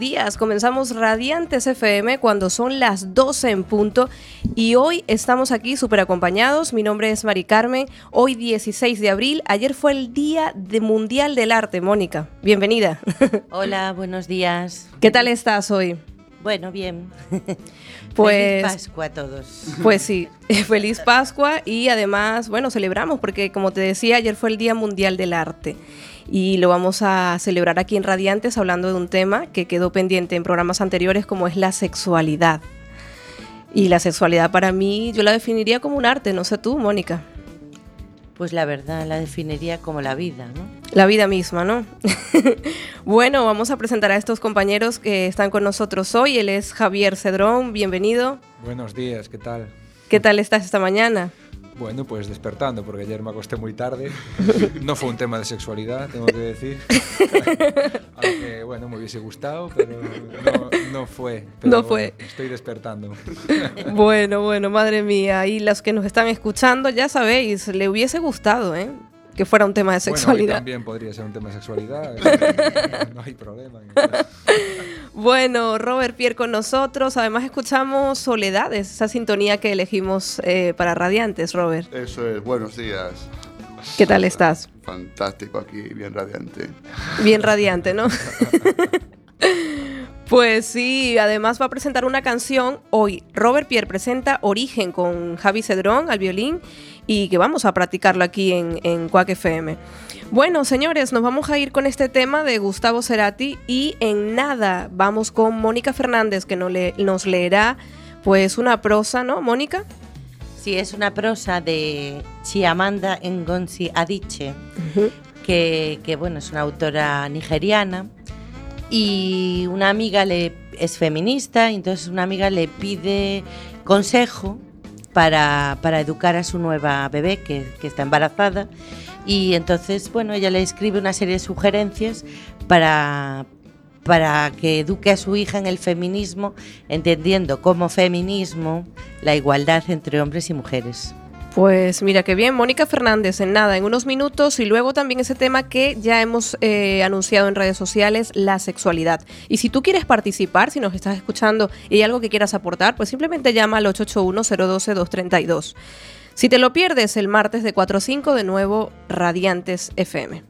días. Comenzamos Radiantes FM cuando son las 12 en punto y hoy estamos aquí súper acompañados. Mi nombre es Mari Carmen. Hoy 16 de abril, ayer fue el Día de Mundial del Arte, Mónica. Bienvenida. Hola, buenos días. ¿Qué tal estás hoy? Bueno, bien. Pues, feliz Pascua a todos. Pues sí, feliz Pascua y además, bueno, celebramos porque como te decía, ayer fue el Día Mundial del Arte y lo vamos a celebrar aquí en Radiantes hablando de un tema que quedó pendiente en programas anteriores como es la sexualidad. Y la sexualidad para mí yo la definiría como un arte, no sé tú, Mónica. Pues la verdad la definiría como la vida, ¿no? La vida misma, ¿no? bueno, vamos a presentar a estos compañeros que están con nosotros hoy. Él es Javier Cedrón, bienvenido. Buenos días, ¿qué tal? ¿Qué tal estás esta mañana? Bueno, pues despertando, porque ayer me acosté muy tarde. No fue un tema de sexualidad, tengo que decir. Aunque, bueno, me hubiese gustado, pero no, fue. no fue. estoy despertando. Bueno, bueno, madre mía. Y los que nos están escuchando, ya sabéis, le hubiese gustado, ¿eh? que fuera un tema de sexualidad. también podría ser un tema de sexualidad, no hay problema. Bueno, Robert Pierre con nosotros. Además escuchamos Soledades, esa sintonía que elegimos eh, para Radiantes, Robert. Eso es, buenos días. ¿Qué tal estás? Fantástico aquí, bien radiante. Bien radiante, ¿no? Pues sí, además va a presentar una canción hoy. Robert Pierre presenta Origen con Javi Cedrón al violín y que vamos a practicarlo aquí en, en Quack FM. Bueno, señores, nos vamos a ir con este tema de Gustavo Cerati y en nada vamos con Mónica Fernández que nos, nos leerá pues una prosa, ¿no, Mónica? Sí, es una prosa de Chiamanda Ngozi Adichie, que, que, bueno, es una autora nigeriana y una amiga le es feminista, entonces una amiga le pide consejo para, para educar a su nueva bebé que, que, está embarazada y entonces bueno ella le escribe una serie de sugerencias para para que eduque a su hija en el feminismo entendiendo como feminismo la igualdad entre hombres y mujeres. Pues mira qué bien, Mónica Fernández, en nada, en unos minutos y luego también ese tema que ya hemos eh, anunciado en redes sociales, la sexualidad. Y si tú quieres participar, si nos estás escuchando y hay algo que quieras aportar, pues simplemente llama al 881-012-232. Si te lo pierdes el martes de 4 a 5, de nuevo Radiantes FM.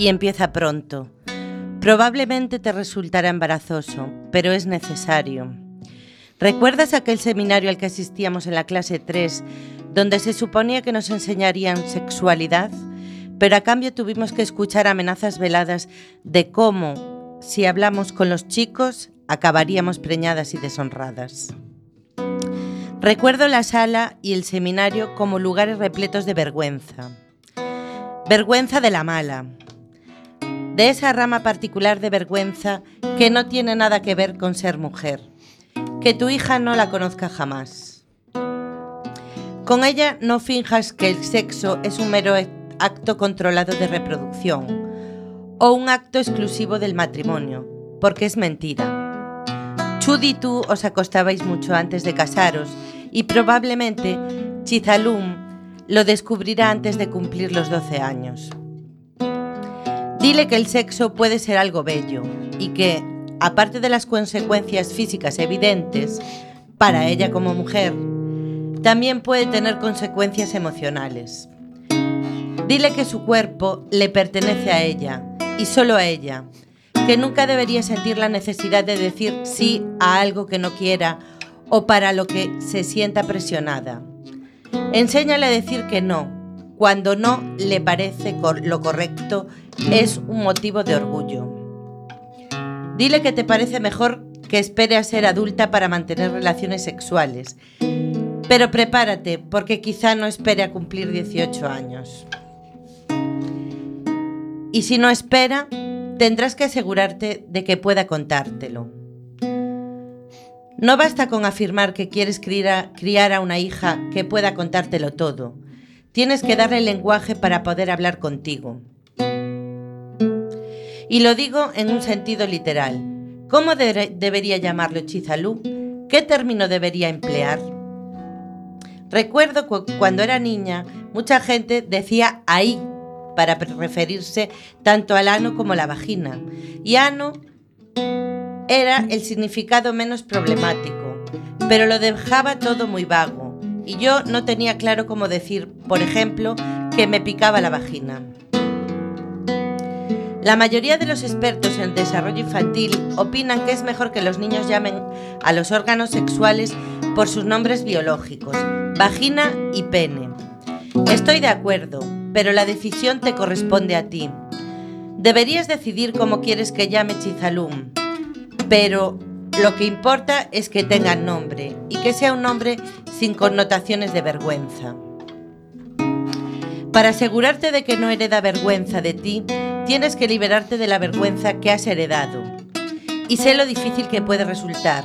Y empieza pronto. Probablemente te resultará embarazoso, pero es necesario. ¿Recuerdas aquel seminario al que asistíamos en la clase 3, donde se suponía que nos enseñarían sexualidad? Pero a cambio tuvimos que escuchar amenazas veladas de cómo, si hablamos con los chicos, acabaríamos preñadas y deshonradas. Recuerdo la sala y el seminario como lugares repletos de vergüenza. Vergüenza de la mala. De esa rama particular de vergüenza que no tiene nada que ver con ser mujer que tu hija no la conozca jamás. Con ella no finjas que el sexo es un mero acto controlado de reproducción o un acto exclusivo del matrimonio, porque es mentira. Chud y tú os acostabais mucho antes de casaros y probablemente Chizalum lo descubrirá antes de cumplir los 12 años. Dile que el sexo puede ser algo bello y que, aparte de las consecuencias físicas evidentes para ella como mujer, también puede tener consecuencias emocionales. Dile que su cuerpo le pertenece a ella y solo a ella, que nunca debería sentir la necesidad de decir sí a algo que no quiera o para lo que se sienta presionada. Enséñale a decir que no, cuando no le parece lo correcto, es un motivo de orgullo. Dile que te parece mejor que espere a ser adulta para mantener relaciones sexuales. Pero prepárate, porque quizá no espere a cumplir 18 años. Y si no espera, tendrás que asegurarte de que pueda contártelo. No basta con afirmar que quieres criar a una hija que pueda contártelo todo. Tienes que darle el lenguaje para poder hablar contigo. Y lo digo en un sentido literal. ¿Cómo debería llamarlo Chizalú? ¿Qué término debería emplear? Recuerdo cuando era niña, mucha gente decía ahí para referirse tanto al ano como a la vagina. Y ano era el significado menos problemático, pero lo dejaba todo muy vago. Y yo no tenía claro cómo decir, por ejemplo, que me picaba la vagina. La mayoría de los expertos en desarrollo infantil opinan que es mejor que los niños llamen a los órganos sexuales por sus nombres biológicos, vagina y pene. Estoy de acuerdo, pero la decisión te corresponde a ti. Deberías decidir cómo quieres que llame Chizalum, pero lo que importa es que tenga nombre y que sea un nombre sin connotaciones de vergüenza. Para asegurarte de que no hereda vergüenza de ti, tienes que liberarte de la vergüenza que has heredado. Y sé lo difícil que puede resultar.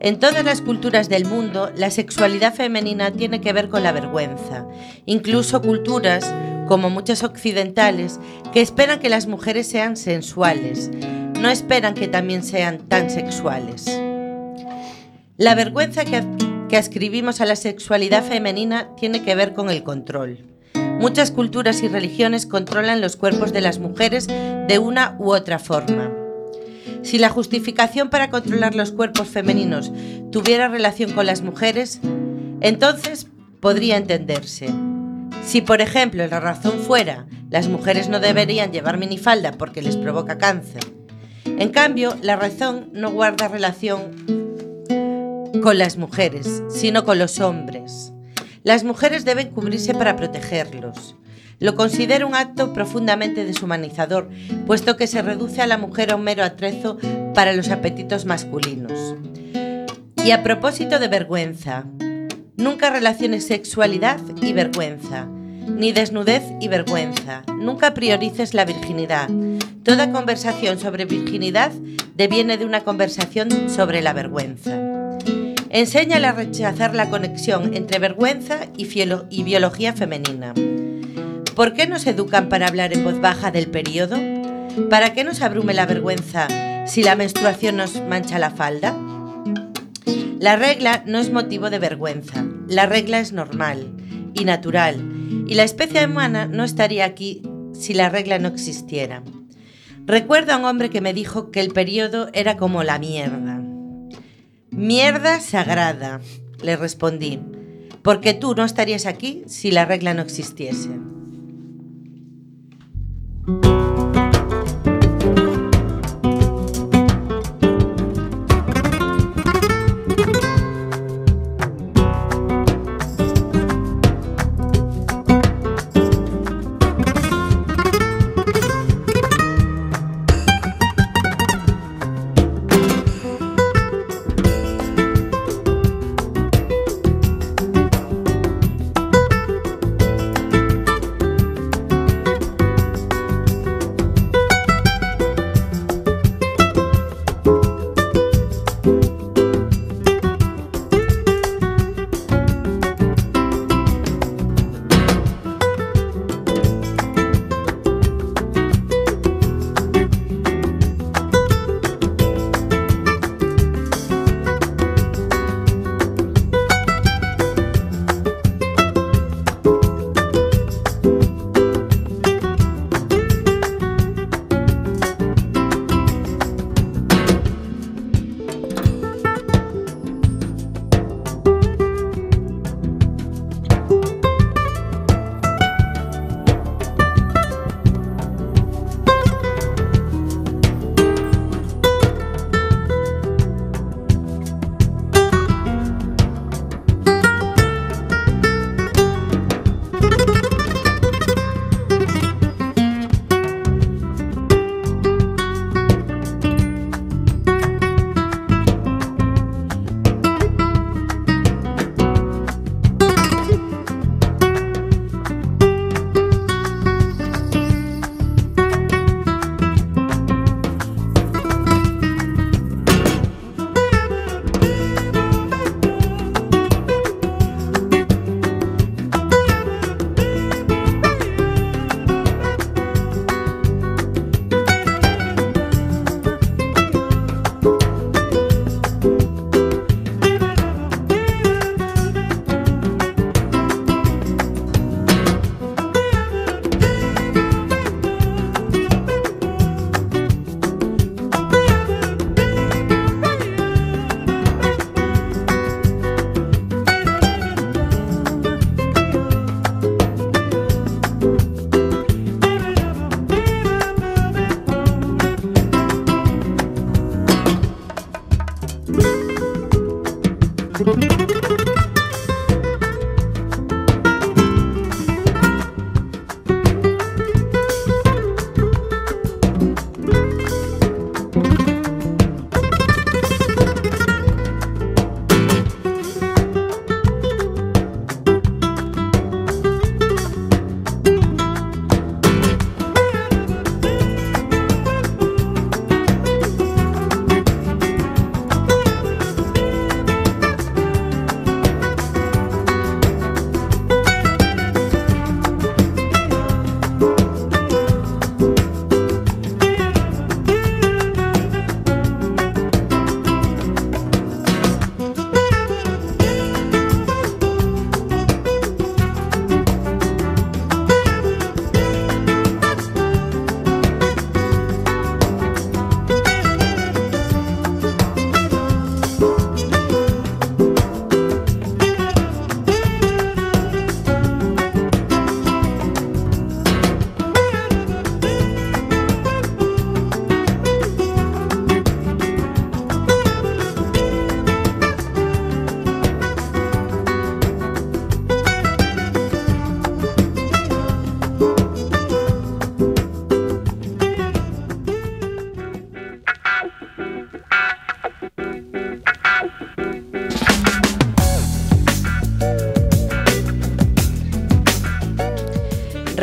En todas las culturas del mundo, la sexualidad femenina tiene que ver con la vergüenza. Incluso culturas, como muchas occidentales, que esperan que las mujeres sean sensuales, no esperan que también sean tan sexuales. La vergüenza que, que ascribimos a la sexualidad femenina tiene que ver con el control. Muchas culturas y religiones controlan los cuerpos de las mujeres de una u otra forma. Si la justificación para controlar los cuerpos femeninos tuviera relación con las mujeres, entonces podría entenderse. Si, por ejemplo, la razón fuera las mujeres no deberían llevar minifalda porque les provoca cáncer, en cambio, la razón no guarda relación con las mujeres, sino con los hombres. Las mujeres deben cubrirse para protegerlos. Lo considero un acto profundamente deshumanizador, puesto que se reduce a la mujer a un mero atrezo para los apetitos masculinos. Y a propósito de vergüenza, nunca relaciones sexualidad y vergüenza, ni desnudez y vergüenza. Nunca priorices la virginidad. Toda conversación sobre virginidad deviene de una conversación sobre la vergüenza. Enséñale a rechazar la conexión entre vergüenza y, biología femenina. ¿Por qué nos educan para hablar en voz baja del periodo? ¿Para qué nos abrume la vergüenza si la menstruación nos mancha la falda? La regla no es motivo de vergüenza, la regla es normal y natural, y la especie humana no estaría aquí si la regla no existiera. Recuerdo a un hombre que me dijo que el periodo era como la mierda. Mierda sagrada, le respondí, porque tú no estarías aquí si la regla no existiese.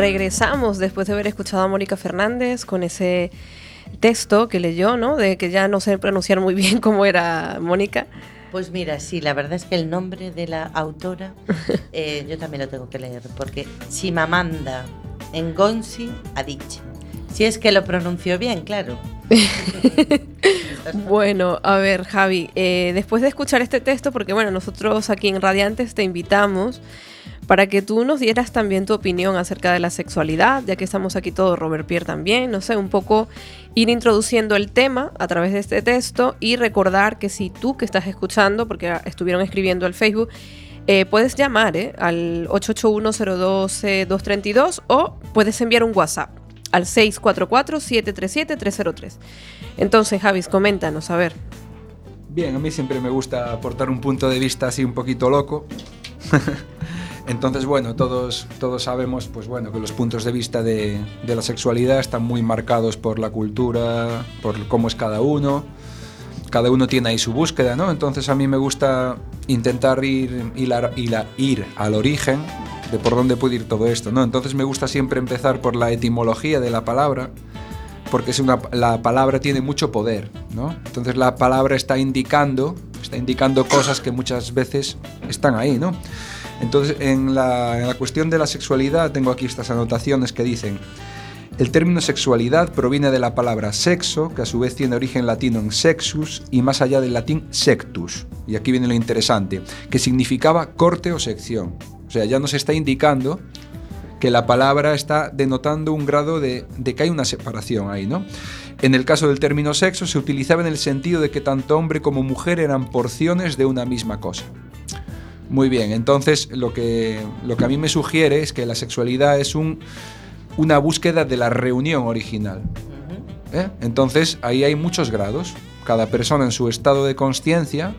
Regresamos después de haber escuchado a Mónica Fernández con ese texto que leyó, ¿no? De que ya no sé pronunciar muy bien cómo era Mónica. Pues mira, sí, la verdad es que el nombre de la autora eh, yo también lo tengo que leer, porque Chimamanda Ngozi Adichie. Si es que lo pronunció bien, claro. bueno, a ver, Javi, eh, después de escuchar este texto, porque bueno, nosotros aquí en Radiantes te invitamos para que tú nos dieras también tu opinión acerca de la sexualidad, ya que estamos aquí todos, Robert Pierre también, no sé, un poco ir introduciendo el tema a través de este texto y recordar que si tú que estás escuchando, porque estuvieron escribiendo al Facebook, eh, puedes llamar eh, al 881-012-232 o puedes enviar un WhatsApp al 644-737-303. Entonces, Javis, coméntanos, a ver. Bien, a mí siempre me gusta aportar un punto de vista así un poquito loco. Entonces, bueno, todos, todos sabemos pues, bueno, que los puntos de vista de, la sexualidad están muy marcados por la cultura, por cómo es cada uno. Cada uno tiene ahí su búsqueda, ¿no? Entonces a mí me gusta intentar ir, ir al origen de por dónde puede ir todo esto, ¿no? Entonces me gusta siempre empezar por la etimología de la palabra, porque es una, la palabra tiene mucho poder, ¿no? Entonces la palabra está indicando, está indicando cosas que muchas veces están ahí, ¿no? Entonces, en la, cuestión de la sexualidad tengo aquí estas anotaciones que dicen, el término sexualidad proviene de la palabra sexo, que a su vez tiene origen latino en sexus y más allá del latín sectus. Y aquí viene lo interesante, que significaba corte o sección. O sea, ya nos está indicando que la palabra está denotando un grado de, de, que hay una separación ahí, ¿no? En el caso del término sexo se utilizaba en el sentido de que tanto hombre como mujer eran porciones de una misma cosa. Muy bien, entonces lo que, lo que a mí me sugiere es que la sexualidad es un, una búsqueda de la reunión original. ¿eh? Entonces ahí hay muchos grados. Cada persona en su estado de conciencia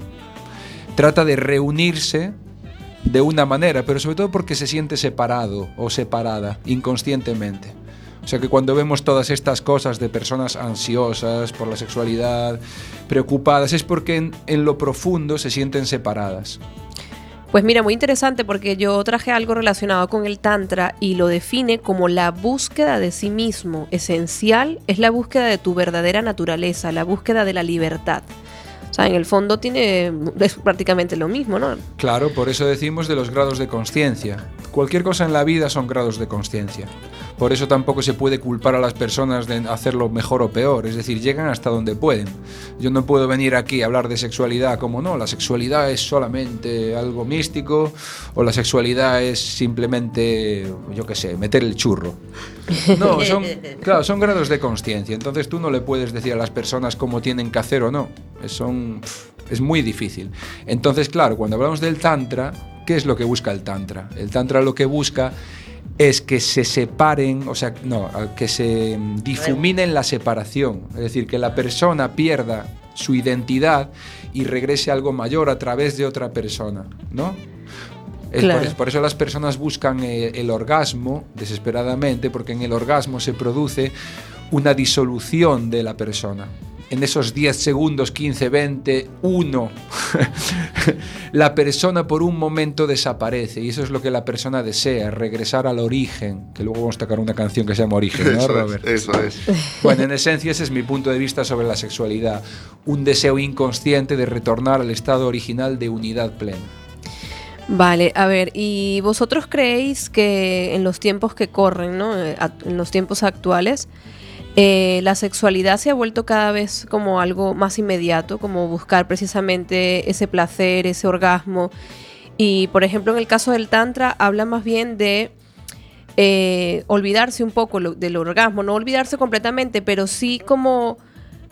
trata de reunirse de una manera, pero sobre todo porque se siente separado o separada inconscientemente. O sea que cuando vemos todas estas cosas de personas ansiosas por la sexualidad, preocupadas, es porque en, en lo profundo se sienten separadas. Pues mira, muy interesante porque yo traje algo relacionado con el Tantra y lo define como la búsqueda de sí mismo. Esencial es la búsqueda de tu verdadera naturaleza, la búsqueda de la libertad. En el fondo tiene es prácticamente lo mismo, ¿no? Claro, por eso decimos de los grados de conciencia. Cualquier cosa en la vida son grados de conciencia. Por eso tampoco se puede culpar a las personas de hacerlo mejor o peor, es decir, llegan hasta donde pueden. Yo no puedo venir aquí a hablar de sexualidad como no, la sexualidad es solamente algo místico o la sexualidad es simplemente, yo qué sé, meter el churro. No, son, claro, son grados de conciencia, entonces tú no le puedes decir a las personas cómo tienen que hacer o no, son, es muy difícil. Entonces, claro, cuando hablamos del tantra, ¿qué es lo que busca el tantra? El tantra lo que busca es que se separen, o sea, no, que se difuminen la separación, es decir, que la persona pierda su identidad y regrese a algo mayor a través de otra persona, ¿no? por, eso las personas buscan eh, el orgasmo desesperadamente, porque en el orgasmo se produce una disolución de la persona en esos 10 segundos, 15, 20, 1, la persona por un momento desaparece y eso es lo que la persona desea, regresar al origen, que luego vamos a tocar una canción que se llama Origen, ¿no, Robert? eso es. Bueno, en esencia ese es mi punto de vista sobre la sexualidad, un deseo inconsciente de retornar al estado original de unidad plena. Vale, a ver, ¿y vosotros creéis que en los tiempos que corren, ¿no? Eh, en los tiempos actuales, eh, la sexualidad se ha vuelto cada vez como algo más inmediato, como buscar precisamente ese placer, ese orgasmo. Y por ejemplo, en el caso del Tantra, habla más bien de eh, olvidarse un poco del orgasmo, no olvidarse completamente, pero sí como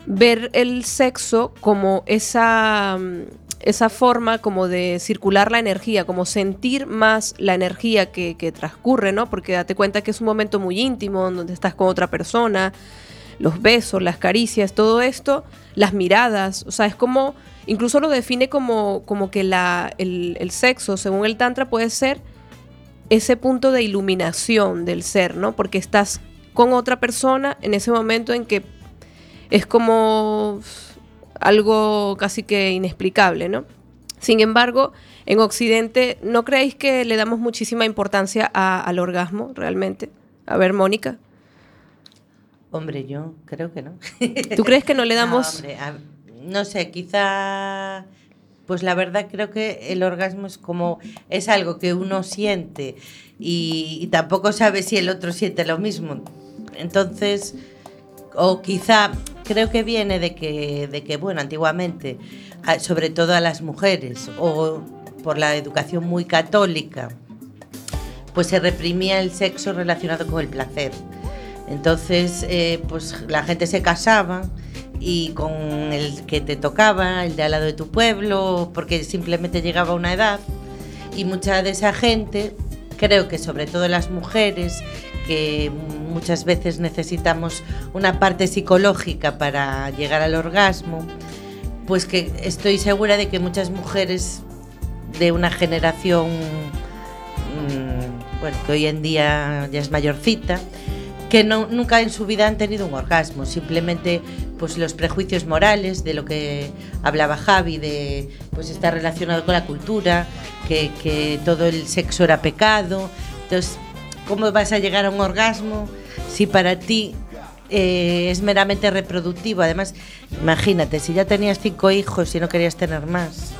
ver el sexo como esa esa forma como de circular la energía, como sentir más la energía que, transcurre, ¿no? Porque date cuenta que es un momento muy íntimo, donde estás con otra persona, los besos, las caricias, todo esto, las miradas, o sea, es como, incluso lo define como, como que la, el, el sexo, según el Tantra, puede ser ese punto de iluminación del ser, ¿no? Porque estás con otra persona en ese momento en que es como algo casi que inexplicable, ¿no? Sin embargo, en Occidente, ¿no creéis que le damos muchísima importancia al orgasmo realmente? A ver, Mónica. Hombre, yo creo que no. ¿Tú crees que no le damos... No, hombre, a- no sé, quizá... Pues la verdad creo que el orgasmo es como... Es algo que uno siente y, y tampoco sabe si el otro siente lo mismo. Entonces, o quizá creo que viene de que, de que bueno, antiguamente, sobre todo a las mujeres, o por la educación muy católica, pues se reprimía el sexo relacionado con el placer. Entonces, eh, pues la gente se casaba y con el que te tocaba, el de al lado de tu pueblo, porque simplemente llegaba una edad. Y mucha de esa gente, creo que sobre todo las mujeres, que muchas veces necesitamos una parte psicológica para llegar al orgasmo, pues que estoy segura de que muchas mujeres de una generación mm, bueno, que hoy en día ya es mayorcita, que no, nunca en su vida han tenido un orgasmo, simplemente pues los prejuicios morales de lo que hablaba Javi, de pues estar relacionado con la cultura, que, que todo el sexo era pecado. Entonces, ¿cómo vas a llegar a un orgasmo si para ti eh, es meramente reproductivo? Además, imagínate, si ya tenías cinco hijos y no querías tener más,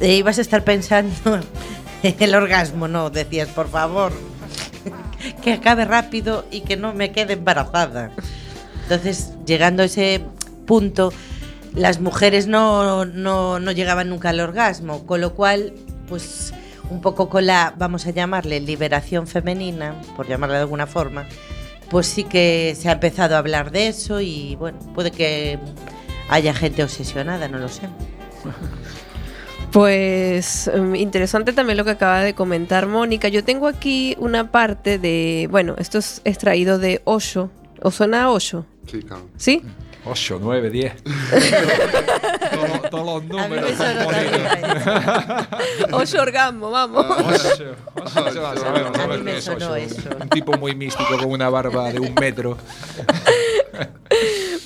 eh, ibas a estar pensando en el orgasmo, no, decías, por favor, que acabe rápido y que no me quede embarazada. Entonces, llegando a ese punto, las mujeres no, no, no llegaban nunca al orgasmo, con lo cual, pues un poco con la, vamos a llamarle, liberación femenina, por llamarla de alguna forma, pues sí que se ha empezado a hablar de eso y bueno, puede que haya gente obsesionada, no lo sé. Pues em, interesante también lo que acaba de comentar Mónica. Yo tengo aquí una parte de, bueno, esto es extraído de Osho. ¿Os suena a Osho? Sí, claro. ¿Sí? 8, 9, 10. Todo- Todos los A mí me números. sonó también. Osho orgasmo, vamos. Ocho, ocho, se la sabemos, A a ver mí me qué es sonó ocho. eso. Un tipo muy místico con una barba de un metro.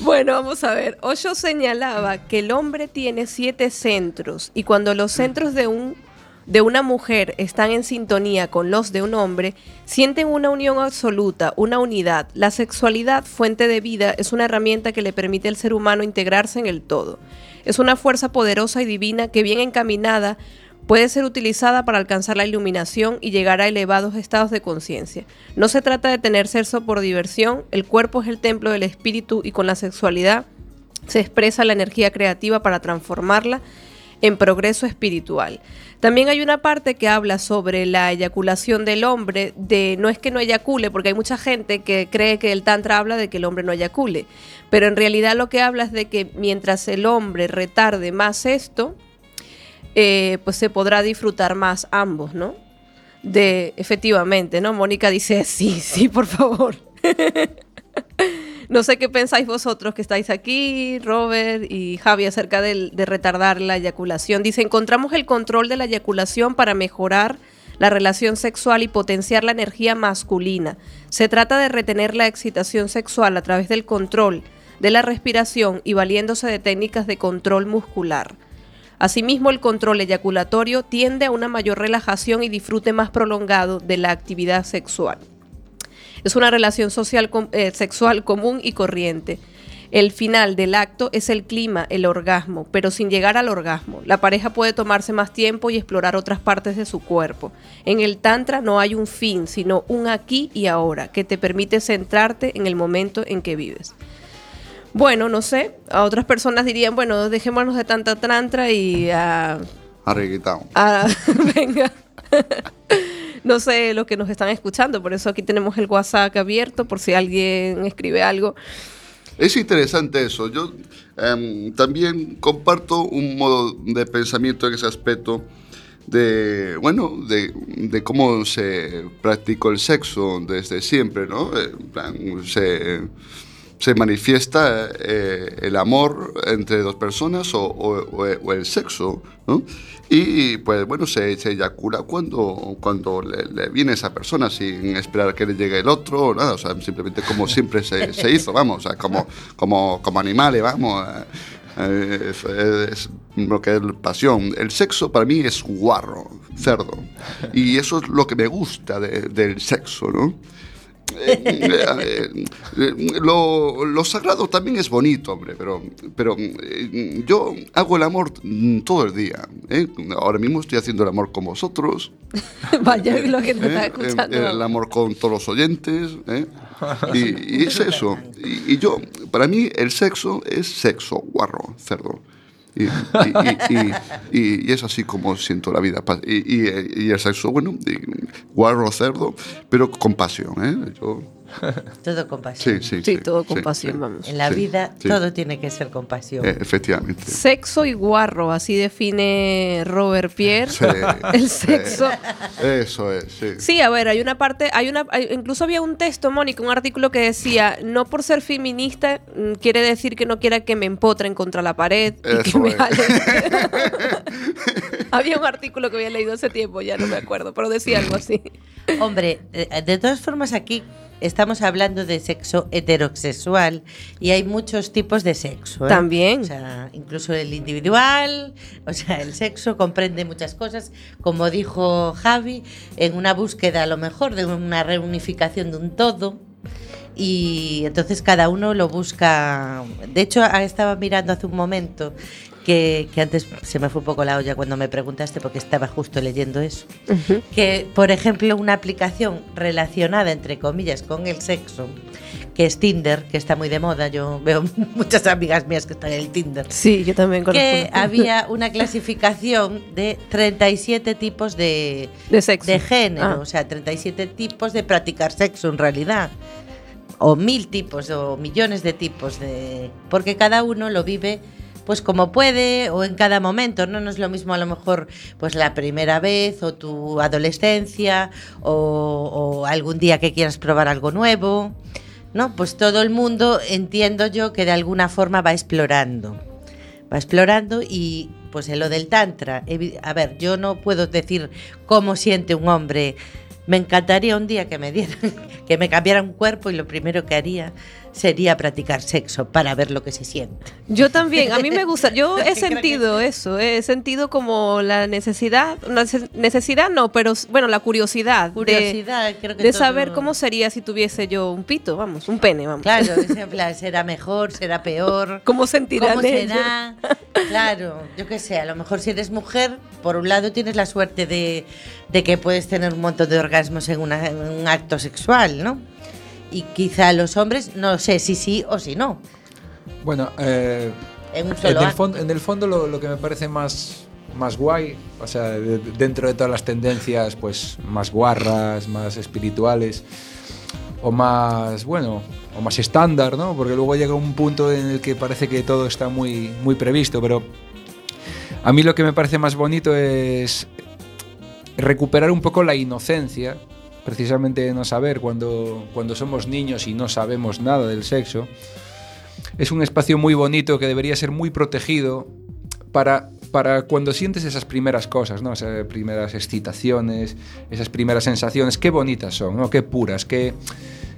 Bueno, vamos a ver. Osho señalaba que el hombre tiene siete centros y cuando los centros de un de una mujer están en sintonía con los de un hombre, sienten una unión absoluta, una unidad. La sexualidad, fuente de vida, es una herramienta que le permite al ser humano integrarse en el todo. Es una fuerza poderosa y divina que bien encaminada puede ser utilizada para alcanzar la iluminación y llegar a elevados estados de conciencia. No se trata de tener sexo por diversión, el cuerpo es el templo del espíritu y con la sexualidad se expresa la energía creativa para transformarla en progreso espiritual. También hay una parte que habla sobre la eyaculación del hombre, de no es que no eyacule, porque hay mucha gente que cree que el tantra habla de que el hombre no eyacule, pero en realidad lo que habla es de que mientras el hombre retarde más esto, eh, pues se podrá disfrutar más ambos, ¿no? De, efectivamente, ¿no? Mónica dice, sí, sí, por favor. no sé qué pensáis vosotros que estáis aquí, Robert y Javi, acerca de retardar la eyaculación. Dice, encontramos el control de la eyaculación para mejorar la relación sexual y potenciar la energía masculina. Se trata de retener la excitación sexual a través del control de la respiración y valiéndose de técnicas de control muscular. Asimismo, el control eyaculatorio tiende a una mayor relajación y disfrute más prolongado de la actividad sexual. Es una relación social eh, sexual común y corriente. El final del acto es el clima, el orgasmo, pero sin llegar al orgasmo. La pareja puede tomarse más tiempo y explorar otras partes de su cuerpo. En el Tantra no hay un fin, sino un aquí y ahora, que te permite centrarte en el momento en que vives. Bueno, no sé, a otras personas dirían, bueno, dejémonos de tanta tantra y ah, Arreguitao. ah, venga. no sé lo que nos están escuchando, por eso aquí tenemos el WhatsApp abierto por si alguien escribe algo. Es interesante eso. Yo em, también comparto un modo de pensamiento en ese aspecto de, bueno, de, de cómo se practicó el sexo desde siempre, ¿no? En plan, se, se manifiesta eh, el amor entre dos personas o, o- o- el sexo, ¿no? Y pues bueno, se, se eyacula cuando, cuando le, le viene esa persona sin esperar que le llegue el otro o nada, o sea, simplemente como siempre se, se hizo, vamos, o sea, como, como, como animales, vamos. eh, es, es lo que es pasión. El sexo para mí es guarro, cerdo. Y eso es lo que me gusta de- del sexo, ¿no? Eh, eh, eh, lo, lo sagrado también es bonito, hombre, pero, pero eh, yo hago el amor mm, todo el día. Ahora mismo estoy haciendo el amor con vosotros. Vaya lo que te está escuchando. El amor con todos los oyentes. Y, y es eso. Y, y yo, para mí, el sexo es sexo, guarro, cerdo. Y, es así como siento la vida. Y, el sexo, bueno, guarro, cerdo, pero con pasión. ¿eh? Todo con pasión. sí, sí, Sí, todo con pasión, sí. vamos. En la Sí, vida sí. todo tiene que ser con pasión. Eh, efectivamente. Sexo y guarro, así define Robert Pierre. Sí, El sexo. Eso es, sí. Sí, a ver, hay una parte, hay una, hay- incluso había un texto, Mónica, un artículo que decía, no por ser feminista mm, quiere decir que no quiera que me empotren contra la pared y que Eso me es. jalen. había un artículo que había leído hace tiempo, ya no me acuerdo, pero decía algo así. Hombre, eh, de todas formas aquí estamos hablando de sexo heterosexual y hay muchos tipos de sexo. ¿eh? También. O sea, incluso el individual, o sea, el sexo comprende muchas cosas, como dijo Javi, en una búsqueda a lo mejor de una reunificación de un todo. Y entonces cada uno lo busca. De hecho, ah, estaba mirando hace un momento que, que antes se me fue un poco la olla cuando me preguntaste porque estaba justo leyendo eso que, por ejemplo, una aplicación relacionada, entre comillas, con el sexo, que es Tinder, que está muy de moda, yo veo muchas amigas mías que están en el Tinder, Sí, yo también conozco. que había una clasificación de 37 tipos de, de sexo. de género, Ah. o sea, 37 tipos de practicar sexo en realidad. O mil tipos, o millones de tipos de. Porque cada uno lo vive pues como puede, o en cada momento, ¿no? No es lo mismo a lo mejor pues la primera vez, o tu adolescencia, o, algún día que quieras probar algo nuevo. ¿No? Pues todo el mundo entiendo yo que de alguna forma va explorando va explorando y pues en lo del tantra, a ver, yo no puedo decir cómo siente un hombre. Me encantaría un día que me dieran, que me cambiara un cuerpo y lo primero que haría sería practicar sexo para ver lo que se siente. Yo también, a mí me gusta, yo he sentido eso, eh, he sentido como la necesidad, necesidad no, pero bueno, la curiosidad, de- Curiosidad, creo que de, todo- saber cómo sería si tuviese yo un pito, vamos, un pene, vamos. Claro, plan, será mejor, será peor. ¿Cómo sentirán ¿Cómo será? Claro, yo qué sé, a lo mejor si eres mujer, por un lado tienes la suerte de, de que puedes tener un montón de orgasmos en, una- en un acto sexual, ¿no? Y quizá los hombres, no sé si sí o si no, Bueno, eh, en el fondo, en el fondo lo, lo que me parece más, más guay, o sea, de- dentro de todas las tendencias pues más guarras, más espirituales, o más, bueno, o más estándar, ¿no? Porque luego llega un punto en el que parece que todo está muy, muy previsto, pero a mí lo que me parece más bonito es recuperar un poco la inocencia, precisamente de no saber cuando, cuando somos niños y no sabemos nada del sexo. Es un espacio muy bonito que debería ser muy protegido para, para cuando sientes esas primeras cosas, ¿no? Esas primeras excitaciones, esas primeras sensaciones, qué bonitas son, ¿no? Qué puras, qué,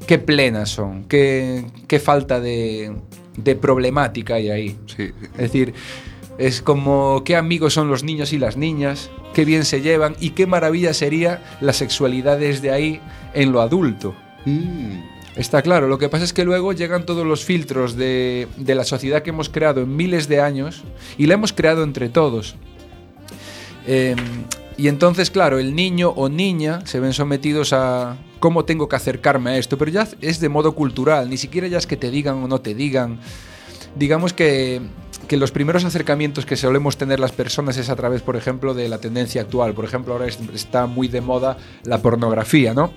qué plenas son, qué, qué falta de, de problemática hay ahí. Sí. Es decir, es como qué amigos son los niños y las niñas, qué bien se llevan y qué maravilla sería la sexualidad desde ahí en lo adulto. Mm. Está claro, lo que pasa es que luego llegan todos los filtros de, de la sociedad que hemos creado en miles de años y la hemos creado entre todos. Eh, y entonces, claro, el niño o niña se ven sometidos a cómo tengo que acercarme a esto, pero ya es de modo cultural, ni siquiera ya es que te digan o no te digan. Digamos que, que los primeros acercamientos que solemos tener las personas es a través, por ejemplo, de la tendencia actual. Por ejemplo, ahora es- está muy de moda la pornografía, ¿no?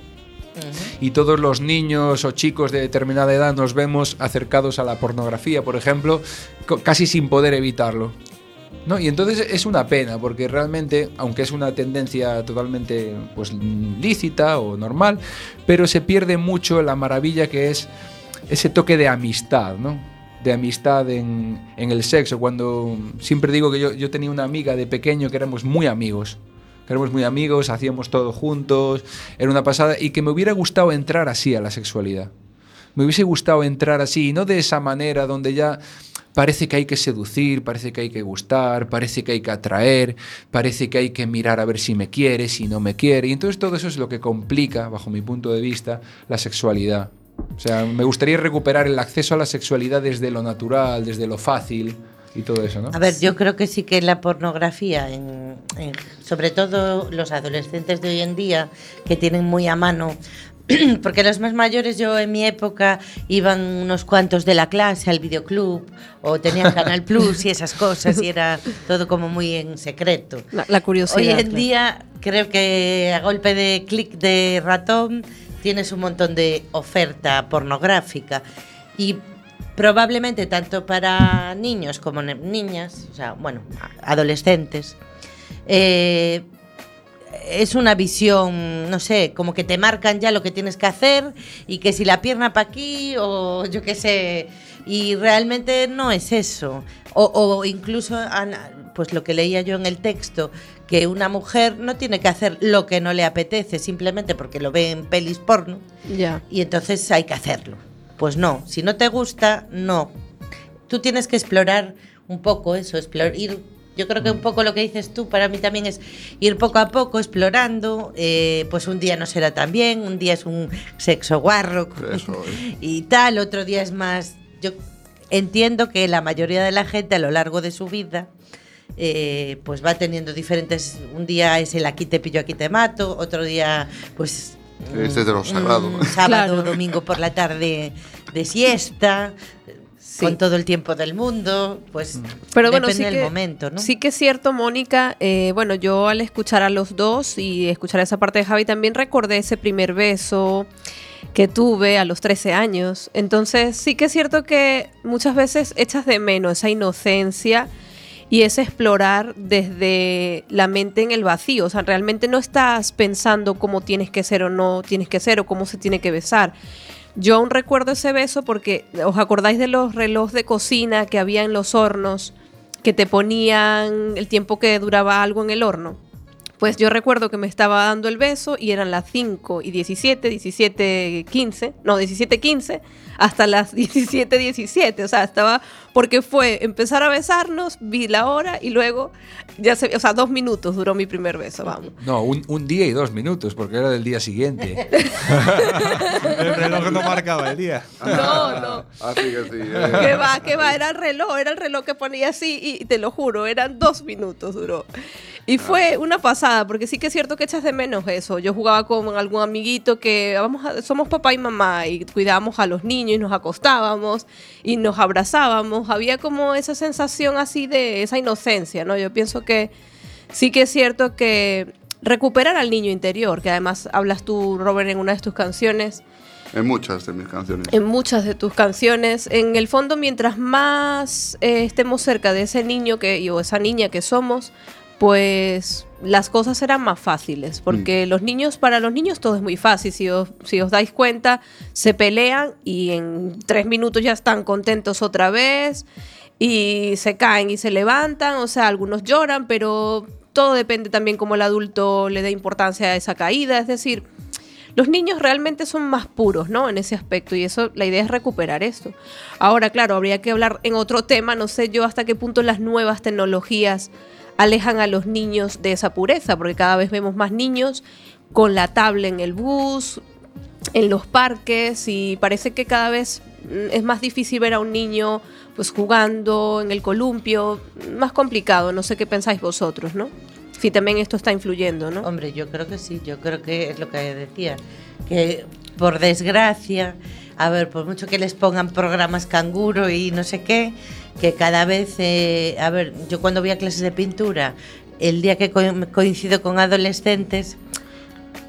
y todos los niños o chicos de determinada edad nos vemos acercados a la pornografía, por ejemplo, casi sin poder evitarlo. ¿No? Y entonces es una pena, porque realmente, aunque es una tendencia totalmente pues, lícita o normal, pero se pierde mucho la maravilla que es ese toque de amistad, ¿no? De amistad en, en el sexo. Cuando siempre digo que yo, yo tenía una amiga de pequeño que éramos muy amigos que éramos muy amigos, hacíamos todo juntos, era una pasada, y que me hubiera gustado entrar así a la sexualidad. Me hubiese gustado entrar así, y no de esa manera donde ya parece que hay que seducir, parece que hay que gustar, parece que hay que atraer, parece que hay que mirar a ver si me quiere, si no me quiere. Y entonces todo eso es lo que complica, bajo mi punto de vista, la sexualidad. O sea, me gustaría recuperar el acceso a la sexualidad desde lo natural, desde lo fácil y todo eso, ¿no? A ver, yo creo que sí que la pornografía, en, en, sobre todo los adolescentes de hoy en día, que tienen muy a mano porque los más mayores, yo en mi época iban unos cuantos de la clase al videoclub o tenían Canal Plus y esas cosas y era todo como muy en secreto. La, la curiosidad. Hoy en día creo que a golpe de clic de ratón tienes un montón de oferta pornográfica y probablemente tanto para niños como niñas, o sea, bueno, adolescentes, eh, es una visión, no sé, como que te marcan ya lo que tienes que hacer y que si la pierna para aquí o yo qué sé, y realmente no es eso. O, o, incluso, pues lo que leía yo en el texto, que una mujer no tiene que hacer lo que no le apetece simplemente porque lo ve en pelis porno Ya. y entonces hay que hacerlo. Pues no, si no te gusta, no. Tú tienes que explorar un poco eso, explorar, ir yo creo que un poco lo que dices tú para mí también es ir poco a poco explorando. Eh, pues un día no será tan bien, un día es un sexo guarro Eso, ¿eh? y tal, otro día es más. Yo entiendo que la mayoría de la gente a lo largo de su vida. Eh, pues va teniendo diferentes. Un día es el aquí te pillo, aquí te mato. Otro día, pues. Este es de lo sagrado. un sábado, Claro. domingo por la tarde de siesta. Sí. Con todo el tiempo del mundo, pues Pero bueno, depende sí del momento, ¿no? sí que es cierto, Mónica. eh, bueno, yo al escuchar a los dos y escuchar esa parte de Javi también recordé ese primer beso que tuve a los 13 años. Entonces sí que es cierto que muchas veces echas de menos esa inocencia y ese explorar desde la mente en el vacío. O sea, realmente no estás pensando cómo tienes que ser o no tienes que ser o cómo se tiene que besar. Yo aún recuerdo ese beso porque os acordáis de los relojes de cocina que había en los hornos que te ponían el tiempo que duraba algo en el horno. Pues yo recuerdo que me estaba dando el beso y eran las 5 y 17, 17, 15, no, 17, 15, hasta las 17, 17. O sea, estaba, porque fue empezar a besarnos, vi la hora y luego, ya se, o sea, dos minutos duró mi primer beso, vamos. No, un, un día y dos minutos, porque era del día siguiente. El reloj no marcaba el día. No, no. Así que sí. eh. Que va, que va, era el reloj, era el reloj que ponía así y te lo juro, eran dos minutos duró. Y fue una pasada, porque sí que es cierto que echas de menos eso. Yo jugaba con algún amiguito que vamos a- somos papá y mamá y cuidábamos a los niños y nos acostábamos y nos abrazábamos. Había como esa sensación así de esa inocencia, ¿no? Yo pienso que sí que es cierto que recuperar al niño interior, que además hablas tú, Robert, en una de tus canciones, En muchas de mis canciones. en muchas de tus canciones. En el fondo, mientras más eh, estemos cerca de ese niño que, o esa niña que somos, pues las cosas serán más fáciles. Porque los niños, para los niños todo es muy fácil. Si os, si os dais cuenta, se pelean y en tres minutos ya están contentos otra vez. Y se caen y se levantan. O sea, algunos lloran, pero todo depende también cómo el adulto le dé importancia a esa caída. Es decir, los niños realmente son más puros, ¿no? En ese aspecto. Y eso, la idea es recuperar esto. Ahora, claro, habría que hablar en otro tema. No sé yo hasta qué punto las nuevas tecnologías alejan a los niños de esa pureza, porque cada vez vemos más niños con la tablet en el bus, en los parques, y parece que cada vez mm, es más difícil ver a un niño pues jugando en el columpio, más complicado, no sé qué pensáis vosotros, ¿no? Si también esto está influyendo, ¿no? Hombre, yo creo que sí, yo creo que es lo que decía, que por desgracia, a ver, por mucho que les pongan programas canguro y no sé qué, que cada vez, eh, a ver, yo cuando voy a clases de pintura, el día que co- coincido con adolescentes,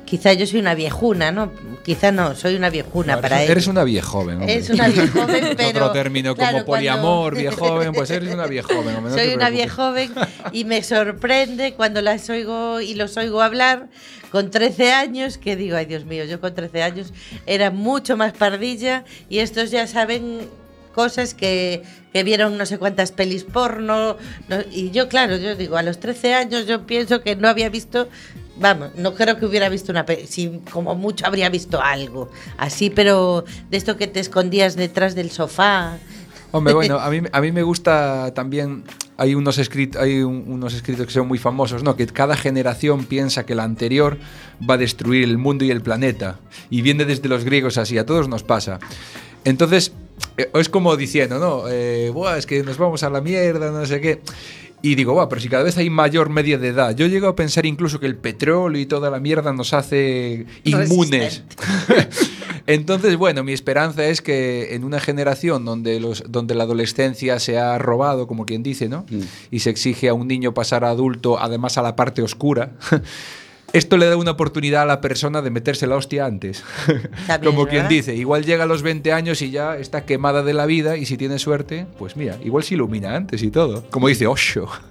quizá yo soy una viejuna, ¿no? Quizá no, soy una viejuna No, para eres, ellos. eres una viejoven. hombre. Es una viejoven, pero... Otro término como claro, cuando- poliamor, viejoven, pues eres una viejoven. hombre, no Soy te una viejoven y me sorprende cuando las oigo y los oigo hablar con 13 años, que digo, ay Dios mío, yo con 13 años era mucho más pardilla y estos ya saben cosas que, que vieron no sé cuántas pelis porno. no- y yo, claro, yo digo, a los 13 años yo pienso que no había visto, vamos, no creo que hubiera visto una peli, si como mucho habría visto algo así, pero de esto que te escondías detrás del sofá. Hombre, bueno, a mí, a mí me gusta también. Hay unos, escritos, hay un- unos escritos que son muy famosos, ¿no? Que cada generación piensa que la anterior va a destruir el mundo y el planeta. Y viene desde los griegos así, a todos nos pasa. Entonces, es como diciendo, ¿no? Eh, Buah, es que nos vamos a la mierda, no sé qué. Y digo, Buah, pero si cada vez hay mayor media de edad. Yo llego a pensar incluso que el petróleo y toda la mierda nos hace inmunes. Entonces, bueno, mi esperanza es que en una generación donde, los, donde la adolescencia se ha robado, como quien dice, ¿no? Y se exige a un niño pasar a adulto, además a la parte oscura. Esto le da una oportunidad a la persona de meterse la hostia antes. También, como quien ¿verdad? dice, igual llega a los 20 años y ya está quemada de la vida y si tiene suerte, pues mira, igual se ilumina antes y todo. Como dice Osho.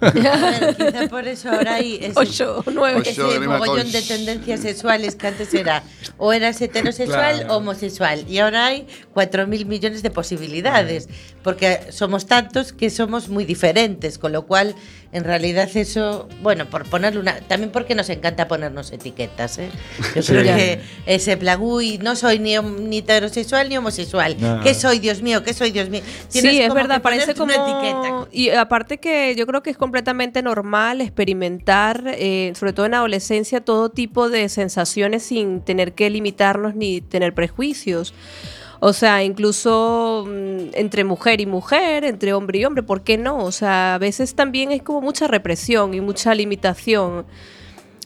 Quizá por eso ahora hay ese, Ocho, nueve. Ese Grima, mogollón de tendencias sexuales que antes era o eras heterosexual Claro. o homosexual y ahora hay 4.000 millones de posibilidades porque somos tantos que somos muy diferentes, con lo cual en realidad eso, bueno, por ponerle una... También porque nos encanta ponernos etiquetas, ¿eh? Yo Sí. creo que ese plan, uy, no soy ni, ni heterosexual ni homosexual. No. ¿Qué soy, Dios mío? ¿Qué soy, Dios mío? Tienes Sí, es como verdad, parece como... una etiqueta. Y aparte que yo creo que es completamente normal experimentar, eh, sobre todo en adolescencia, todo tipo de sensaciones sin tener que limitarnos ni tener prejuicios. O sea, incluso mm, entre mujer y mujer, entre hombre y hombre, ¿por qué no? O sea, a veces también es como mucha represión y mucha limitación.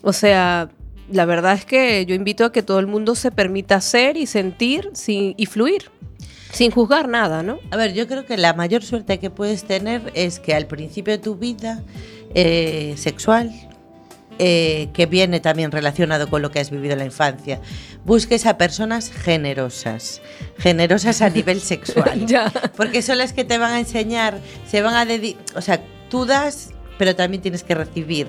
O sea, la verdad es que yo invito a que todo el mundo se permita ser y sentir y fluir, sin juzgar nada, ¿no? A ver, yo creo que la mayor suerte que puedes tener es que al principio de tu vida eh, sexual, eh, que viene también relacionado con lo que has vivido en la infancia, busques a personas generosas, generosas a nivel sexual. Ya. Porque son las que te van a enseñar, se van a dedicar, o sea, tú das, pero también tienes que recibir.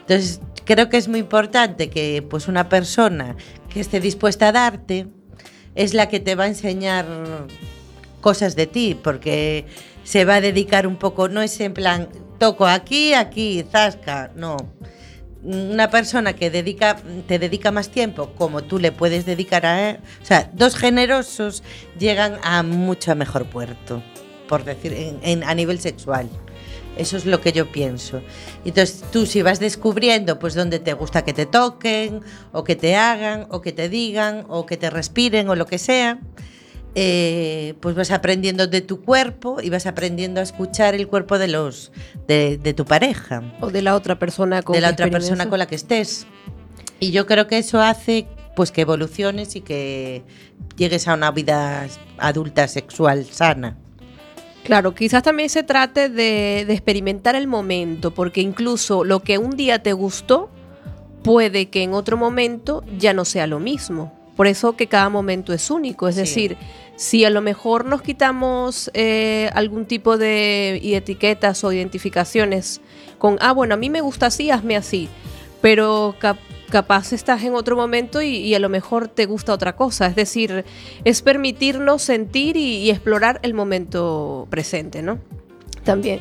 Entonces, creo que es muy importante que pues una persona que esté dispuesta a darte es la que te va a enseñar cosas de ti, porque se va a dedicar un poco, no es en plan, toco aquí, aquí, zasca, no. Una persona que dedica, te dedica más tiempo, como tú le puedes dedicar a él, o sea, dos generosos llegan a mucho mejor puerto, por decir, en- a nivel sexual. Eso es lo que yo pienso. Entonces tú si vas descubriendo pues dónde te gusta que te toquen, o que te hagan, o que te digan, o que te respiren, o lo que sea, eh, pues vas aprendiendo de tu cuerpo y vas aprendiendo a escuchar el cuerpo de los de, de tu pareja, O de la otra persona con de la que otra persona con la que estés. Y yo creo que eso hace pues que evoluciones y que llegues a una vida adulta sexual sana. Claro, quizás también se trate de, de experimentar el momento, porque incluso lo que un día te gustó puede que en otro momento ya no sea lo mismo. Por eso que cada momento es único. Es Sí. decir, si a lo mejor nos quitamos eh, algún tipo de etiquetas o identificaciones con, ah, bueno, a mí me gusta así, hazme así. Pero cap- capaz estás en otro momento y, y a lo mejor te gusta otra cosa. Es decir, es permitirnos sentir y, y explorar el momento presente, ¿no? También.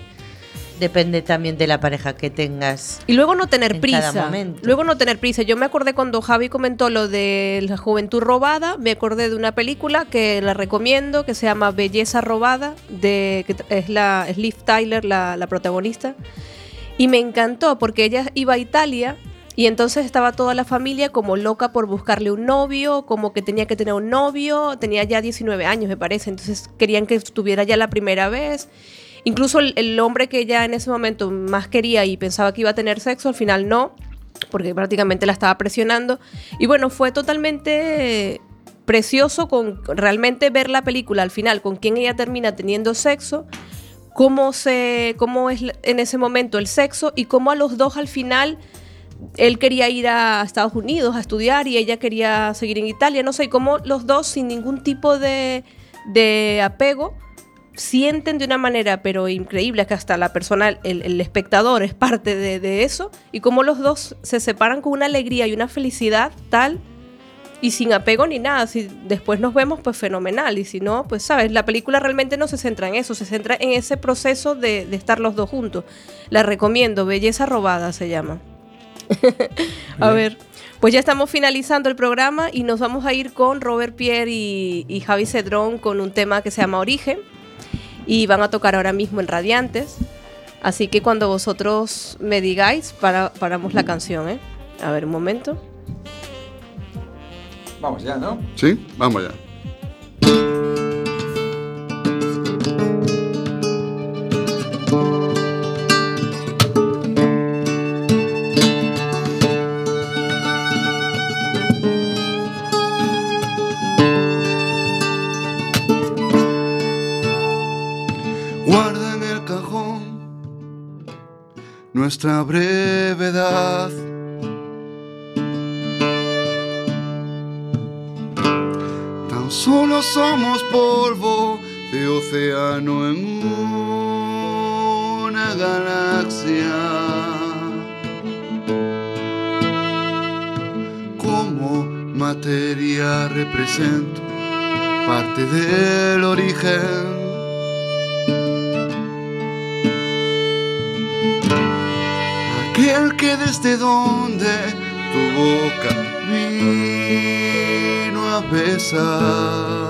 Depende también de la pareja que tengas. Y luego no tener En cada prisa. momento. Luego no tener prisa. Yo me acordé cuando Javi comentó lo de la juventud robada, me acordé de una película que la recomiendo, que se llama Belleza robada, de, que es la es Liv Tyler, la, la protagonista. Y me encantó porque ella iba a Italia y entonces estaba toda la familia como loca por buscarle un novio, como que tenía que tener un novio, tenía ya 19 años me parece, entonces querían que estuviera ya la primera vez. Incluso el, hombre que ella en ese momento más quería y pensaba que iba a tener sexo, al final no, porque prácticamente la estaba presionando. Y bueno, fue totalmente precioso con realmente ver la película al final, con quién ella termina teniendo sexo, cómo, se, cómo es en ese momento el sexo y cómo a los dos al final él quería ir a Estados Unidos a estudiar y ella quería seguir en Italia, no sé, cómo los dos sin ningún tipo de apego sienten de una manera pero increíble que hasta la persona, el, el espectador es parte de, de eso y cómo los dos se separan con una alegría y una felicidad tal y sin apego ni nada. Si después nos vemos, pues fenomenal. Y si no, pues sabes, la película realmente no se centra en eso, se centra en ese proceso de, de estar los dos juntos. La recomiendo, Belleza Robada se llama. a ver, pues ya estamos finalizando el programa y nos vamos a ir con Robert Pierre y, y Javi Cedrón con un tema que se llama Origen. Y van a tocar ahora mismo en Radiantes. Así que cuando vosotros me digáis, para, paramos la canción, ¿eh? A ver, un momento. Vamos ya, ¿no? ¿Sí? Vamos ya. Nuestra brevedad. Tan solo somos polvo de océano en una galaxia. Como materia represento parte del origen. A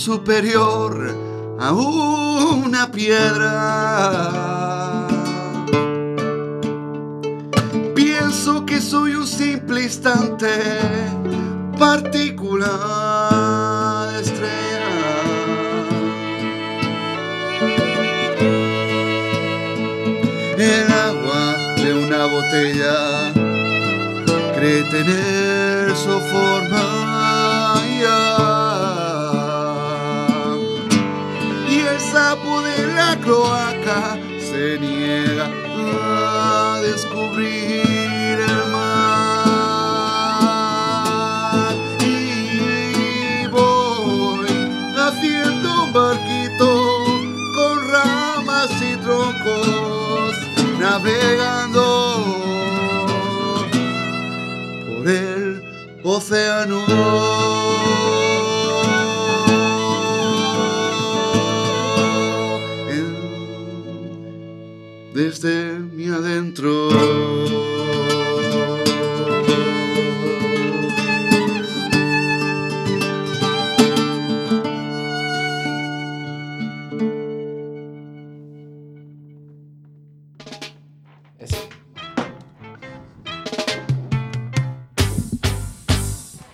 superior a una piedra.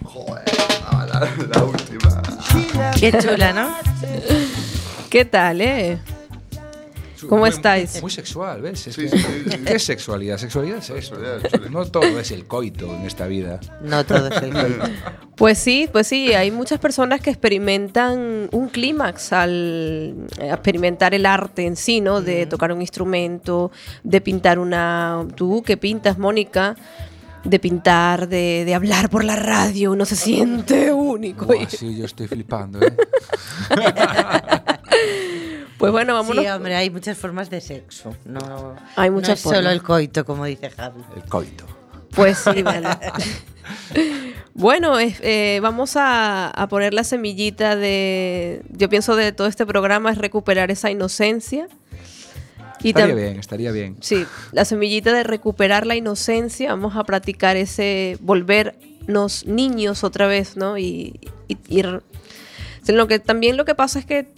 Joder, la, la última. Qué chula, ¿no? ¿Qué tal, eh? ¿Cómo Muy- estáis? Muy sexual, ¿ves? Es Sí, que- sí, sí, sí. ¿Qué es sexualidad? Sexualidad es chule. No todo es el coito en esta vida. No todo es el coito. Pues sí, pues sí, hay muchas personas que experimentan un clímax al eh, experimentar el arte en sí, ¿no? De tocar un instrumento, de pintar una... Tú que pintas, Mónica, de pintar, de, de hablar por la radio, uno se siente único. Buah, sí, yo estoy flipando, ¿eh? Pues bueno, vámonos. Sí, hombre, hay muchas formas de sexo. No, Hay no muchas es solo el coito, como dice Javi. El coito. Pues sí, vale. Bueno, eh, vamos a, a poner la semillita de. Yo pienso de todo este programa es recuperar esa inocencia. Y estaría bien, estaría bien. Sí, la semillita de recuperar la inocencia. Vamos a practicar ese volver sentirnos niños otra vez, ¿no? Y, y, y lo que también lo que pasa es que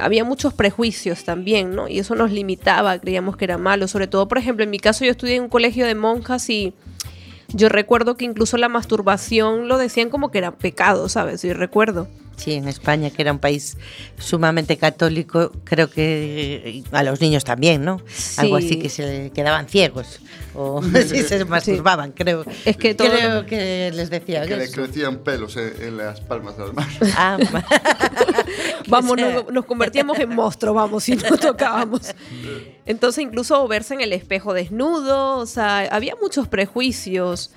había muchos prejuicios también, ¿no? Y eso nos limitaba, creíamos que era malo. Sobre todo, por ejemplo, en mi caso yo estudié en un colegio de monjas y yo recuerdo que incluso la masturbación lo decían como que era pecado, ¿sabes? Yo recuerdo. Sí, en España, que era un país sumamente católico, creo que a los niños también, ¿no? Algo Sí. así que se quedaban ciegos o si se masturbaban, creo. Es que todo creo lo- que les decía Que le eso. crecían pelos en, en las palmas de las manos. Ah, Vamos, nos, nos convertíamos en monstruos, vamos, si no tocábamos. Entonces, incluso verse en el espejo desnudo, o sea, había muchos prejuicios.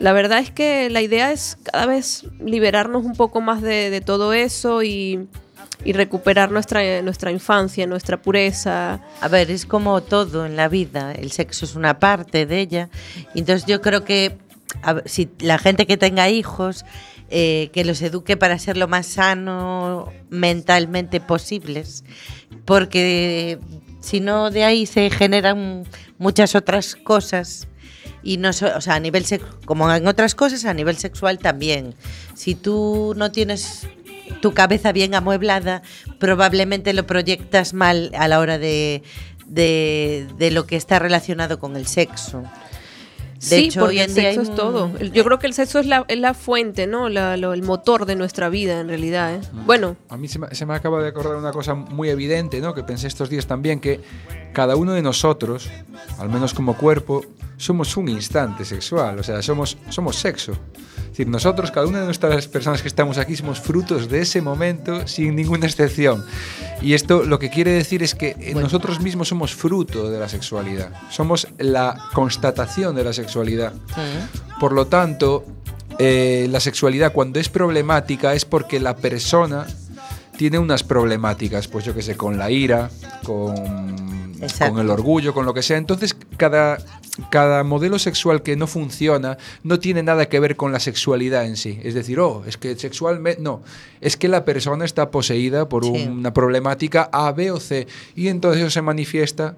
La verdad es que la idea es cada vez liberarnos un poco más de, de todo eso y, y recuperar nuestra, nuestra infancia, nuestra pureza. A ver, es como todo en la vida, el sexo es una parte de ella. Entonces yo creo que a si la gente que tenga hijos, eh, que los eduque para ser lo más sano mentalmente posibles, porque si no de ahí se generan muchas otras cosas. Y no so- o sea, a nivel como en otras cosas, a nivel sexual también. Si tú no tienes tu cabeza bien amueblada, probablemente lo proyectas mal a la hora de, de, de lo que está relacionado con el sexo. De sí, hecho, porque hoy en el sexo hay es todo. Yo creo que el sexo es la, es la fuente, ¿no? La- lo- el motor de nuestra vida, en realidad. ¿eh? Bueno, A mí se me, se me acaba de acordar una cosa muy evidente, ¿no? Que pensé estos días también, que cada uno de nosotros, al menos como cuerpo, somos un instante sexual, o sea, somos, somos sexo. Es decir, nosotros, cada una de nuestras personas que estamos aquí, somos frutos de ese momento sin ninguna excepción. Y esto lo que quiere decir es que eh, nosotros mismos somos fruto de la sexualidad, somos la constatación de la sexualidad. Por lo tanto, eh, la sexualidad cuando es problemática es porque la persona tiene unas problemáticas, pues yo que sé, con la ira, con, con el orgullo, con lo que sea. Entonces, cada, cada modelo sexual que no funciona no tiene nada que ver con la sexualidad en sí. Es decir, oh, es que sexualmente. No, es que la persona está poseída por Sí. una problemática A, B o C. Y entonces eso se manifiesta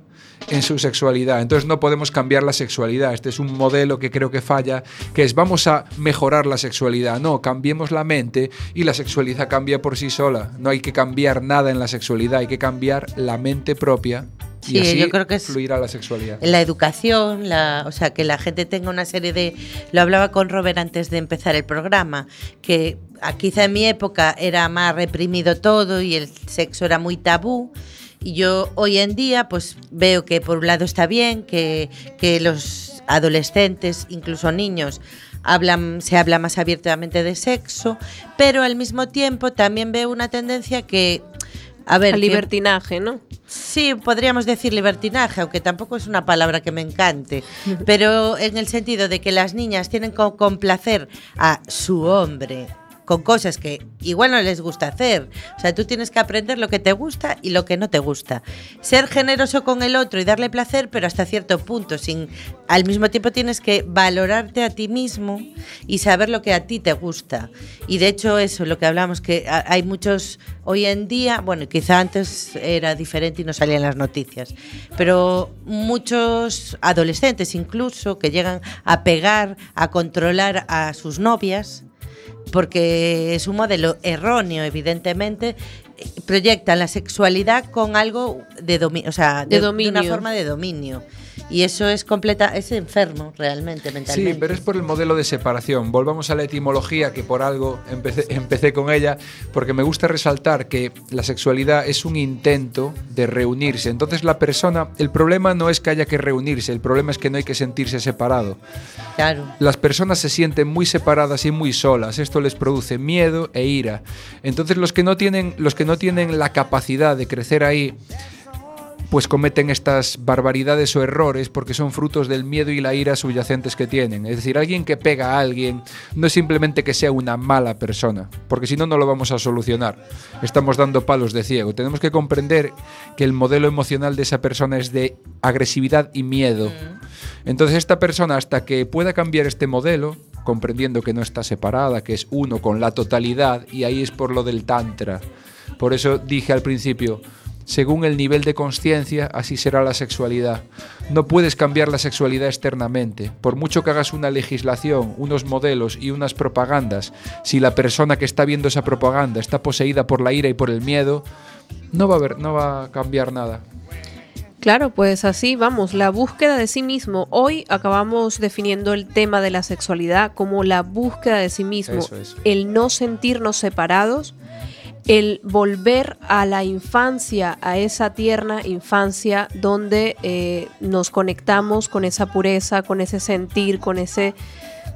en su sexualidad. Entonces no podemos cambiar la sexualidad. Este es un modelo que creo que falla, que es vamos a mejorar la sexualidad. No, cambiemos la mente y la sexualidad cambia por sí sola. No hay que cambiar nada en la sexualidad, hay que cambiar la mente propia y Sí, así yo creo que es- fluirá la sexualidad. La educación, la, o sea, que la gente tenga una serie de... Lo hablaba con Robert antes de empezar el programa, que ah, quizá en mi época era más reprimido todo y el sexo era muy tabú. Y yo hoy en día pues veo que por un lado está bien, que, que los adolescentes, incluso niños, hablan, se habla más abiertamente de sexo, pero al mismo tiempo también veo una tendencia que... A ver, libertinaje, ¿no? Sí, podríamos decir libertinaje, aunque tampoco es una palabra que me encante, pero en el sentido de que las niñas tienen que complacer a su hombre con cosas que igual no les gusta hacer. O sea, tú tienes que aprender lo que te gusta y lo que no te gusta. Ser generoso con el otro y darle placer, pero hasta cierto punto, sin al mismo tiempo tienes que valorarte a ti mismo y saber lo que a ti te gusta. Y de hecho eso, lo que hablamos que ha- hay muchos hoy en día, bueno, quizá antes era diferente y no salían las noticias, pero muchos adolescentes incluso que llegan a pegar, a controlar a sus novias porque es un modelo erróneo, evidentemente, eh, proyectan la sexualidad con algo de dominio, o sea, De de, dominio. una forma de dominio. Y eso es completa, es enfermo realmente mentalmente. Sí, pero es por el modelo de separación. Volvamos a la etimología, que por algo empecé, empecé con ella, porque me gusta resaltar que la sexualidad es un intento de reunirse. Entonces la persona, el problema no es que haya que reunirse, el problema es que no hay que sentirse separado. Claro. Las personas se sienten muy separadas y muy solas. Esto les produce miedo e ira. Entonces los que no tienen, los que no tienen la capacidad de crecer ahí, pues cometen estas barbaridades o errores porque son frutos del miedo y la ira subyacentes que tienen. Es decir, alguien que pega a alguien no es simplemente que sea una mala persona, porque si no, no lo vamos a solucionar. Estamos dando palos de ciego. Tenemos que comprender que el modelo emocional de esa persona es de agresividad y miedo. Entonces esta persona, hasta que pueda cambiar este modelo, comprendiendo que no está separada, que es uno con la totalidad, y ahí es por lo del tantra. Por eso dije al principio, según el nivel de conciencia, así será la sexualidad. No puedes cambiar la sexualidad externamente. Por mucho que hagas una legislación, unos modelos y unas propagandas, si la persona que está viendo esa propaganda está poseída por la ira y por el miedo, no va a, haber, no va a cambiar nada. Claro, pues así vamos, la búsqueda de sí mismo. Hoy acabamos definiendo el tema de la sexualidad como la búsqueda de sí mismo, Eso es. el no sentirnos separados, el volver a la infancia, a esa tierna infancia donde eh, nos conectamos con esa pureza, con ese sentir, con ese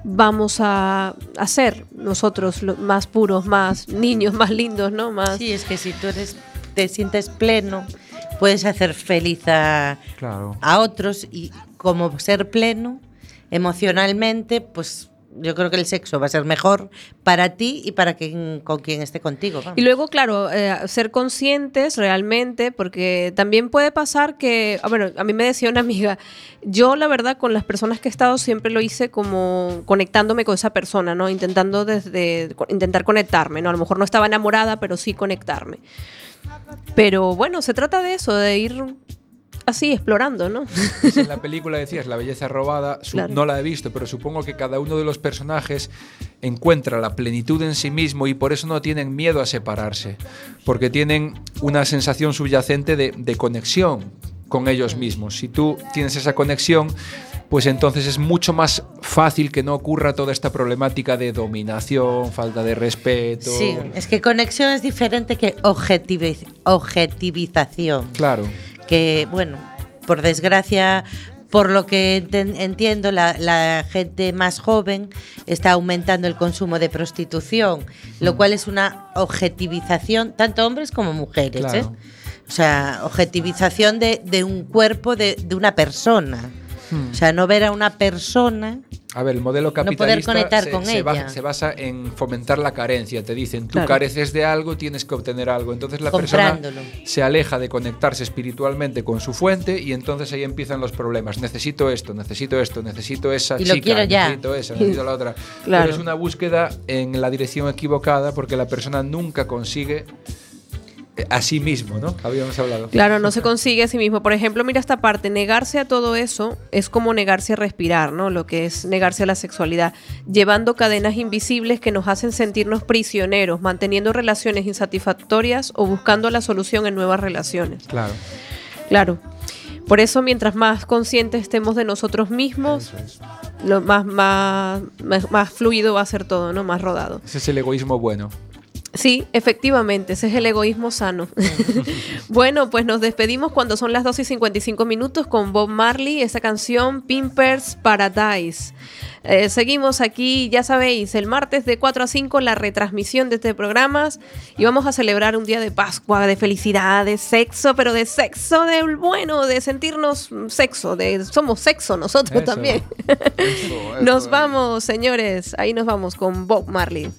vamos a hacer nosotros lo- más puros, más niños, más lindos, ¿no? Más Sí, es que si tú eres, te sientes pleno, puedes hacer feliz a, Claro. a otros y como ser pleno emocionalmente, pues yo creo que el sexo va a ser mejor para ti y para quien, con quien esté contigo. Y luego, claro, eh, ser conscientes realmente, porque también puede pasar que, ah, bueno, a mí me decía una amiga, yo la verdad con las personas que he estado siempre lo hice como conectándome con esa persona, ¿no? Intentando desde, intentar conectarme, ¿no? A lo mejor no estaba enamorada, pero sí conectarme. Pero bueno, se trata de eso, de ir así, explorando, ¿no? En la película decías La belleza robada, su- Claro. no la he visto, pero supongo que cada uno de los personajes encuentra la plenitud en sí mismo y por eso no tienen miedo a separarse, porque tienen una sensación subyacente de, de conexión con ellos mismos. Si tú tienes esa conexión, pues entonces es mucho más fácil que no ocurra toda esta problemática de dominación, falta de respeto. Sí, es que conexión es diferente que objetivi- objetivización. Claro. Que, bueno, por desgracia, por lo que entiendo, la, la gente más joven está aumentando el consumo de prostitución, lo cual es una objetivización, tanto hombres como mujeres. Claro. ¿eh? O sea, objetivización de, de un cuerpo de, de una persona. Hmm. O sea, no ver a una persona. A ver, el modelo capitalista conectar se, con se ella. basa, se basa en fomentar la carencia. Te dicen, tú Claro. careces de algo, tienes que obtener algo. Entonces la persona se aleja de conectarse espiritualmente con su fuente y entonces ahí empiezan los problemas. Necesito esto, necesito esto, necesito esa Y lo chica, quiero ya. necesito esa, necesito la otra. Claro. Pero es una búsqueda en la dirección equivocada porque la persona nunca consigue a sí mismo, ¿no? Habíamos hablado. Claro, no se consigue a sí mismo. Por ejemplo, mira esta parte, negarse a todo eso es como negarse a respirar, ¿no? Lo que es negarse a la sexualidad, llevando cadenas invisibles que nos hacen sentirnos prisioneros, manteniendo relaciones insatisfactorias o buscando la solución en nuevas relaciones. Claro. Claro. Por eso, mientras más conscientes estemos de nosotros mismos, es. lo más, más, más, más fluido va a ser todo, ¿no? Más rodado. Ese es el egoísmo bueno. Sí, efectivamente, ese es el egoísmo sano. bueno, pues nos despedimos cuando son las 2 y 55 minutos con Bob Marley, esa canción Pimpers Paradise. Eh, seguimos aquí, ya sabéis, el martes de 4 a 5 la retransmisión de este programa y vamos a celebrar un día de Pascua, de felicidad, de sexo, pero de sexo del bueno, de sentirnos sexo, de somos sexo nosotros Eso. también. Eso, eso, nos vamos, señores, ahí nos vamos con Bob Marley.